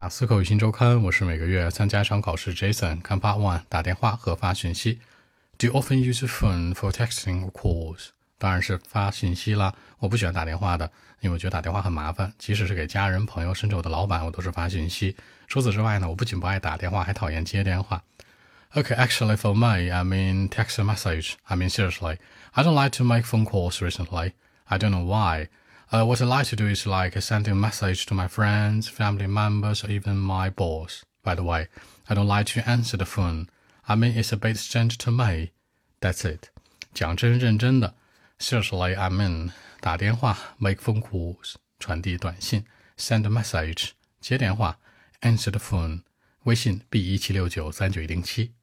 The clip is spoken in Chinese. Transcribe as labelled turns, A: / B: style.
A: 啊思口语新周刊，我是每个月参加一场考试。Jason 看 Part One，打电话和发信息。Do you often use your phone for texting or calls？当然是发信息啦。我不喜欢打电话的，因为我觉得打电话很麻烦。即使是给家人、朋友，甚至我的老板，我都是发信息。除此之外呢，我不仅不爱打电话，还讨厌接电话。Okay, actually, for me, I mean text a message. I mean seriously, I don't like to make phone calls recently. I don't know why. Uh, what I like to do is like sending a message to my friends, family members, or even my boss. By the way, I don't like to answer the phone. I mean, it's a bit strange to me. That's it. 讲真认真的，seriously, I mean 打电话，make phone calls 传递短信，send a message 接电话，answer the phone 微信 b 一七六九三九一零七。